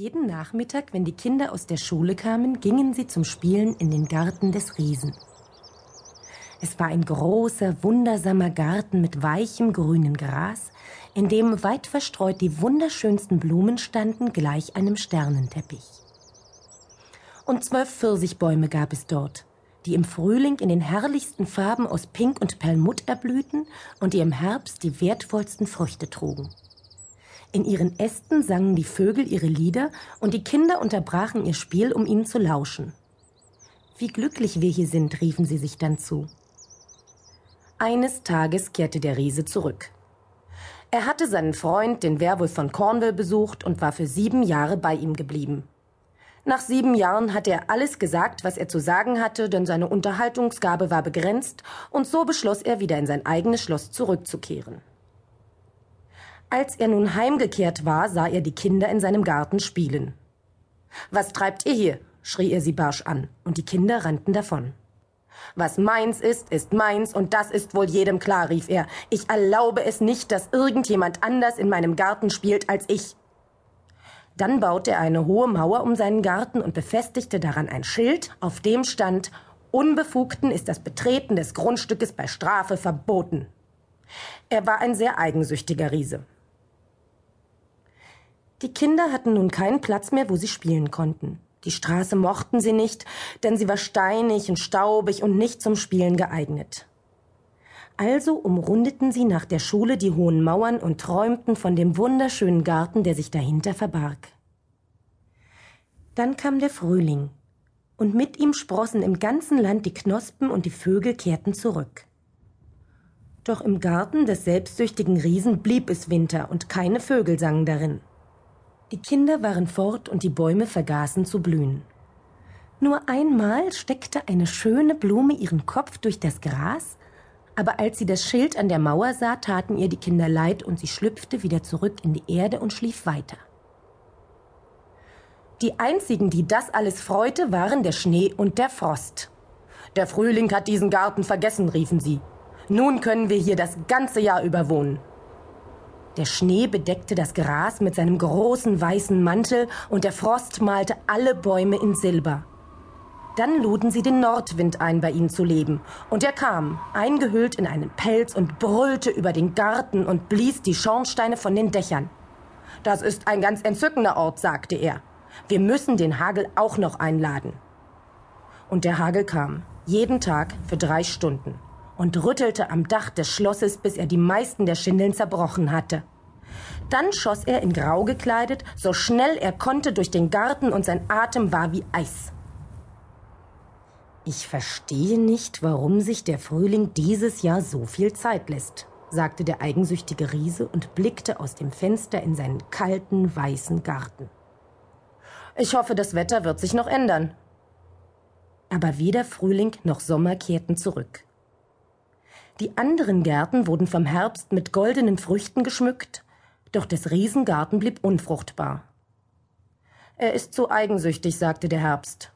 Jeden Nachmittag, wenn die Kinder aus der Schule kamen, gingen sie zum Spielen in den Garten des Riesen. Es war ein großer, wundersamer Garten mit weichem grünen Gras, in dem weit verstreut die wunderschönsten Blumen standen, gleich einem Sternenteppich. Und zwölf Pfirsichbäume gab es dort, die im Frühling in den herrlichsten Farben aus Pink und Perlmutt erblühten und die im Herbst die wertvollsten Früchte trugen. In ihren Ästen sangen die Vögel ihre Lieder und die Kinder unterbrachen ihr Spiel, um ihnen zu lauschen. Wie glücklich wir hier sind, riefen sie sich dann zu. Eines Tages kehrte der Riese zurück. Er hatte seinen Freund, den Werwolf von Cornwall, besucht und war für sieben Jahre bei ihm geblieben. Nach sieben Jahren hatte er alles gesagt, was er zu sagen hatte, denn seine Unterhaltungsgabe war begrenzt, und so beschloss er, wieder in sein eigenes Schloss zurückzukehren. Als er nun heimgekehrt war, sah er die Kinder in seinem Garten spielen. Was treibt ihr hier? schrie er sie barsch an, und die Kinder rannten davon. Was meins ist, ist meins, und das ist wohl jedem klar, rief er. Ich erlaube es nicht, dass irgendjemand anders in meinem Garten spielt als ich. Dann baute er eine hohe Mauer um seinen Garten und befestigte daran ein Schild, auf dem stand Unbefugten ist das Betreten des Grundstückes bei Strafe verboten. Er war ein sehr eigensüchtiger Riese. Die Kinder hatten nun keinen Platz mehr, wo sie spielen konnten. Die Straße mochten sie nicht, denn sie war steinig und staubig und nicht zum Spielen geeignet. Also umrundeten sie nach der Schule die hohen Mauern und träumten von dem wunderschönen Garten, der sich dahinter verbarg. Dann kam der Frühling, und mit ihm sprossen im ganzen Land die Knospen und die Vögel kehrten zurück. Doch im Garten des selbstsüchtigen Riesen blieb es Winter und keine Vögel sangen darin. Die Kinder waren fort und die Bäume vergaßen zu blühen. Nur einmal steckte eine schöne Blume ihren Kopf durch das Gras, aber als sie das Schild an der Mauer sah, taten ihr die Kinder leid und sie schlüpfte wieder zurück in die Erde und schlief weiter. Die einzigen, die das alles freute, waren der Schnee und der Frost. Der Frühling hat diesen Garten vergessen, riefen sie. Nun können wir hier das ganze Jahr über wohnen. Der Schnee bedeckte das Gras mit seinem großen weißen Mantel und der Frost malte alle Bäume in Silber. Dann luden sie den Nordwind ein, bei ihnen zu leben. Und er kam, eingehüllt in einen Pelz und brüllte über den Garten und blies die Schornsteine von den Dächern. Das ist ein ganz entzückender Ort, sagte er. Wir müssen den Hagel auch noch einladen. Und der Hagel kam, jeden Tag für drei Stunden und rüttelte am Dach des Schlosses, bis er die meisten der Schindeln zerbrochen hatte. Dann schoss er in Grau gekleidet, so schnell er konnte durch den Garten und sein Atem war wie Eis. Ich verstehe nicht, warum sich der Frühling dieses Jahr so viel Zeit lässt, sagte der eigensüchtige Riese und blickte aus dem Fenster in seinen kalten, weißen Garten. Ich hoffe, das Wetter wird sich noch ändern. Aber weder Frühling noch Sommer kehrten zurück. Die anderen Gärten wurden vom Herbst mit goldenen Früchten geschmückt, doch des Riesengarten blieb unfruchtbar. Er ist zu eigensüchtig, sagte der Herbst.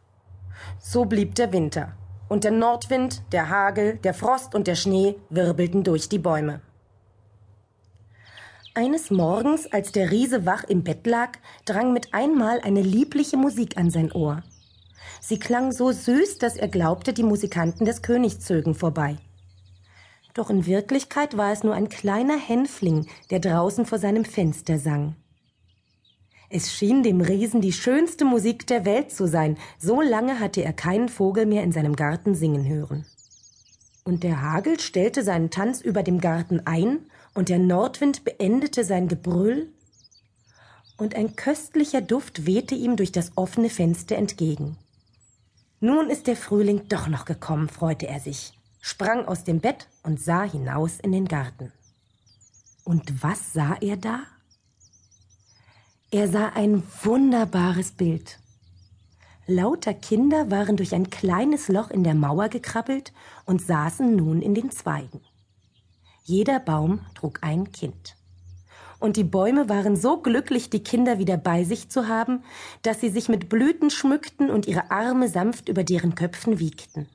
So blieb der Winter, und der Nordwind, der Hagel, der Frost und der Schnee wirbelten durch die Bäume. Eines Morgens, als der Riese wach im Bett lag, drang mit einmal eine liebliche Musik an sein Ohr. Sie klang so süß, dass er glaubte, die Musikanten des Königs zögen vorbei. Doch in Wirklichkeit war es nur ein kleiner Hänfling, der draußen vor seinem Fenster sang. Es schien dem Riesen die schönste Musik der Welt zu sein, so lange hatte er keinen Vogel mehr in seinem Garten singen hören. Und der Hagel stellte seinen Tanz über dem Garten ein, und der Nordwind beendete sein Gebrüll, und ein köstlicher Duft wehte ihm durch das offene Fenster entgegen. Nun ist der Frühling doch noch gekommen, freute er sich sprang aus dem Bett und sah hinaus in den Garten. Und was sah er da? Er sah ein wunderbares Bild. Lauter Kinder waren durch ein kleines Loch in der Mauer gekrabbelt und saßen nun in den Zweigen. Jeder Baum trug ein Kind. Und die Bäume waren so glücklich, die Kinder wieder bei sich zu haben, dass sie sich mit Blüten schmückten und ihre Arme sanft über deren Köpfen wiegten.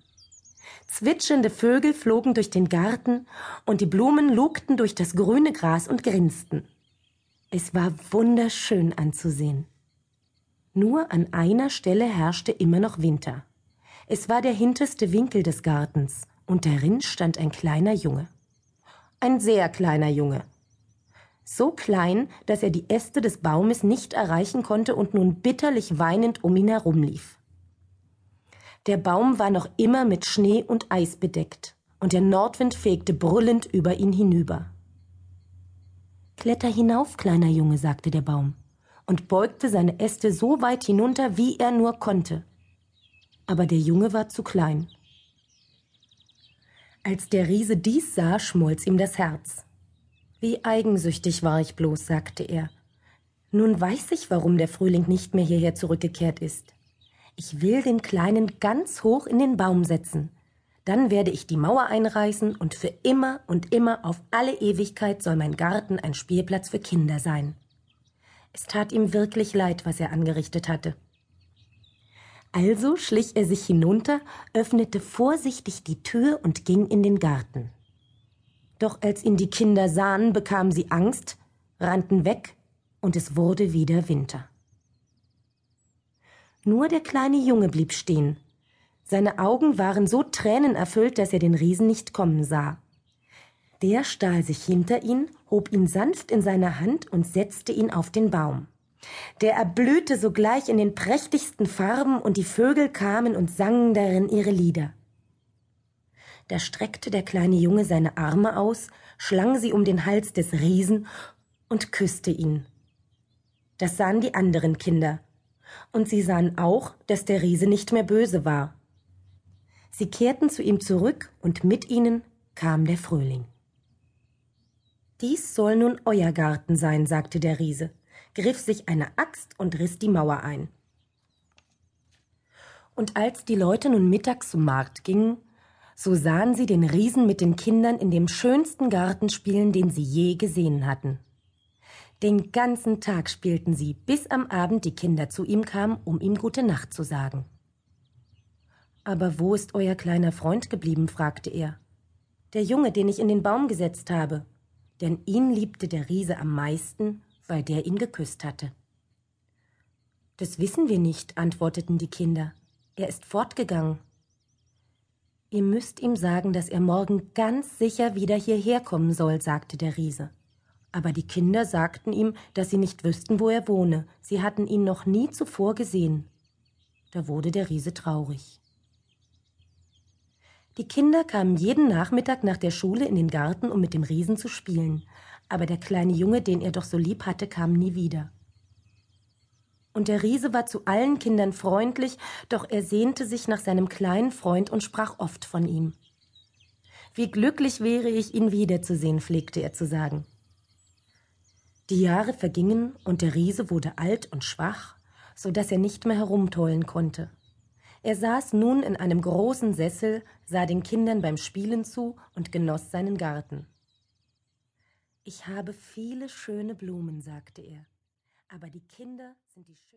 Zwitschernde Vögel flogen durch den Garten und die Blumen lugten durch das grüne Gras und grinsten. Es war wunderschön anzusehen. Nur an einer Stelle herrschte immer noch Winter. Es war der hinterste Winkel des Gartens, und darin stand ein kleiner Junge. Ein sehr kleiner Junge. So klein, dass er die Äste des Baumes nicht erreichen konnte und nun bitterlich weinend um ihn herumlief. Der Baum war noch immer mit Schnee und Eis bedeckt, und der Nordwind fegte brüllend über ihn hinüber. Kletter hinauf, kleiner Junge, sagte der Baum, und beugte seine Äste so weit hinunter, wie er nur konnte. Aber der Junge war zu klein. Als der Riese dies sah, schmolz ihm das Herz. Wie eigensüchtig war ich bloß, sagte er. Nun weiß ich, warum der Frühling nicht mehr hierher zurückgekehrt ist. Ich will den Kleinen ganz hoch in den Baum setzen. Dann werde ich die Mauer einreißen und für immer und immer auf alle Ewigkeit soll mein Garten ein Spielplatz für Kinder sein. Es tat ihm wirklich leid, was er angerichtet hatte. Also schlich er sich hinunter, öffnete vorsichtig die Tür und ging in den Garten. Doch als ihn die Kinder sahen, bekamen sie Angst, rannten weg, und es wurde wieder Winter. Nur der kleine Junge blieb stehen. Seine Augen waren so tränenerfüllt, dass er den Riesen nicht kommen sah. Der stahl sich hinter ihn, hob ihn sanft in seine Hand und setzte ihn auf den Baum. Der erblühte sogleich in den prächtigsten Farben, und die Vögel kamen und sangen darin ihre Lieder. Da streckte der kleine Junge seine Arme aus, schlang sie um den Hals des Riesen und küsste ihn. Das sahen die anderen Kinder, und sie sahen auch, dass der Riese nicht mehr böse war. Sie kehrten zu ihm zurück, und mit ihnen kam der Frühling. Dies soll nun euer Garten sein, sagte der Riese griff sich eine Axt und riss die Mauer ein. Und als die Leute nun mittags zum Markt gingen, so sahen sie den Riesen mit den Kindern in dem schönsten Garten spielen, den sie je gesehen hatten. Den ganzen Tag spielten sie, bis am Abend die Kinder zu ihm kamen, um ihm gute Nacht zu sagen. Aber wo ist euer kleiner Freund geblieben? fragte er. Der Junge, den ich in den Baum gesetzt habe. Denn ihn liebte der Riese am meisten weil der ihn geküsst hatte. Das wissen wir nicht, antworteten die Kinder. Er ist fortgegangen. Ihr müsst ihm sagen, dass er morgen ganz sicher wieder hierher kommen soll, sagte der Riese. Aber die Kinder sagten ihm, dass sie nicht wüssten, wo er wohne. Sie hatten ihn noch nie zuvor gesehen. Da wurde der Riese traurig. Die Kinder kamen jeden Nachmittag nach der Schule in den Garten, um mit dem Riesen zu spielen aber der kleine Junge, den er doch so lieb hatte, kam nie wieder. Und der Riese war zu allen Kindern freundlich, doch er sehnte sich nach seinem kleinen Freund und sprach oft von ihm. Wie glücklich wäre ich, ihn wiederzusehen, pflegte er zu sagen. Die Jahre vergingen und der Riese wurde alt und schwach, so dass er nicht mehr herumtollen konnte. Er saß nun in einem großen Sessel, sah den Kindern beim Spielen zu und genoss seinen Garten. Ich habe viele schöne Blumen, sagte er, aber die Kinder sind die schönsten.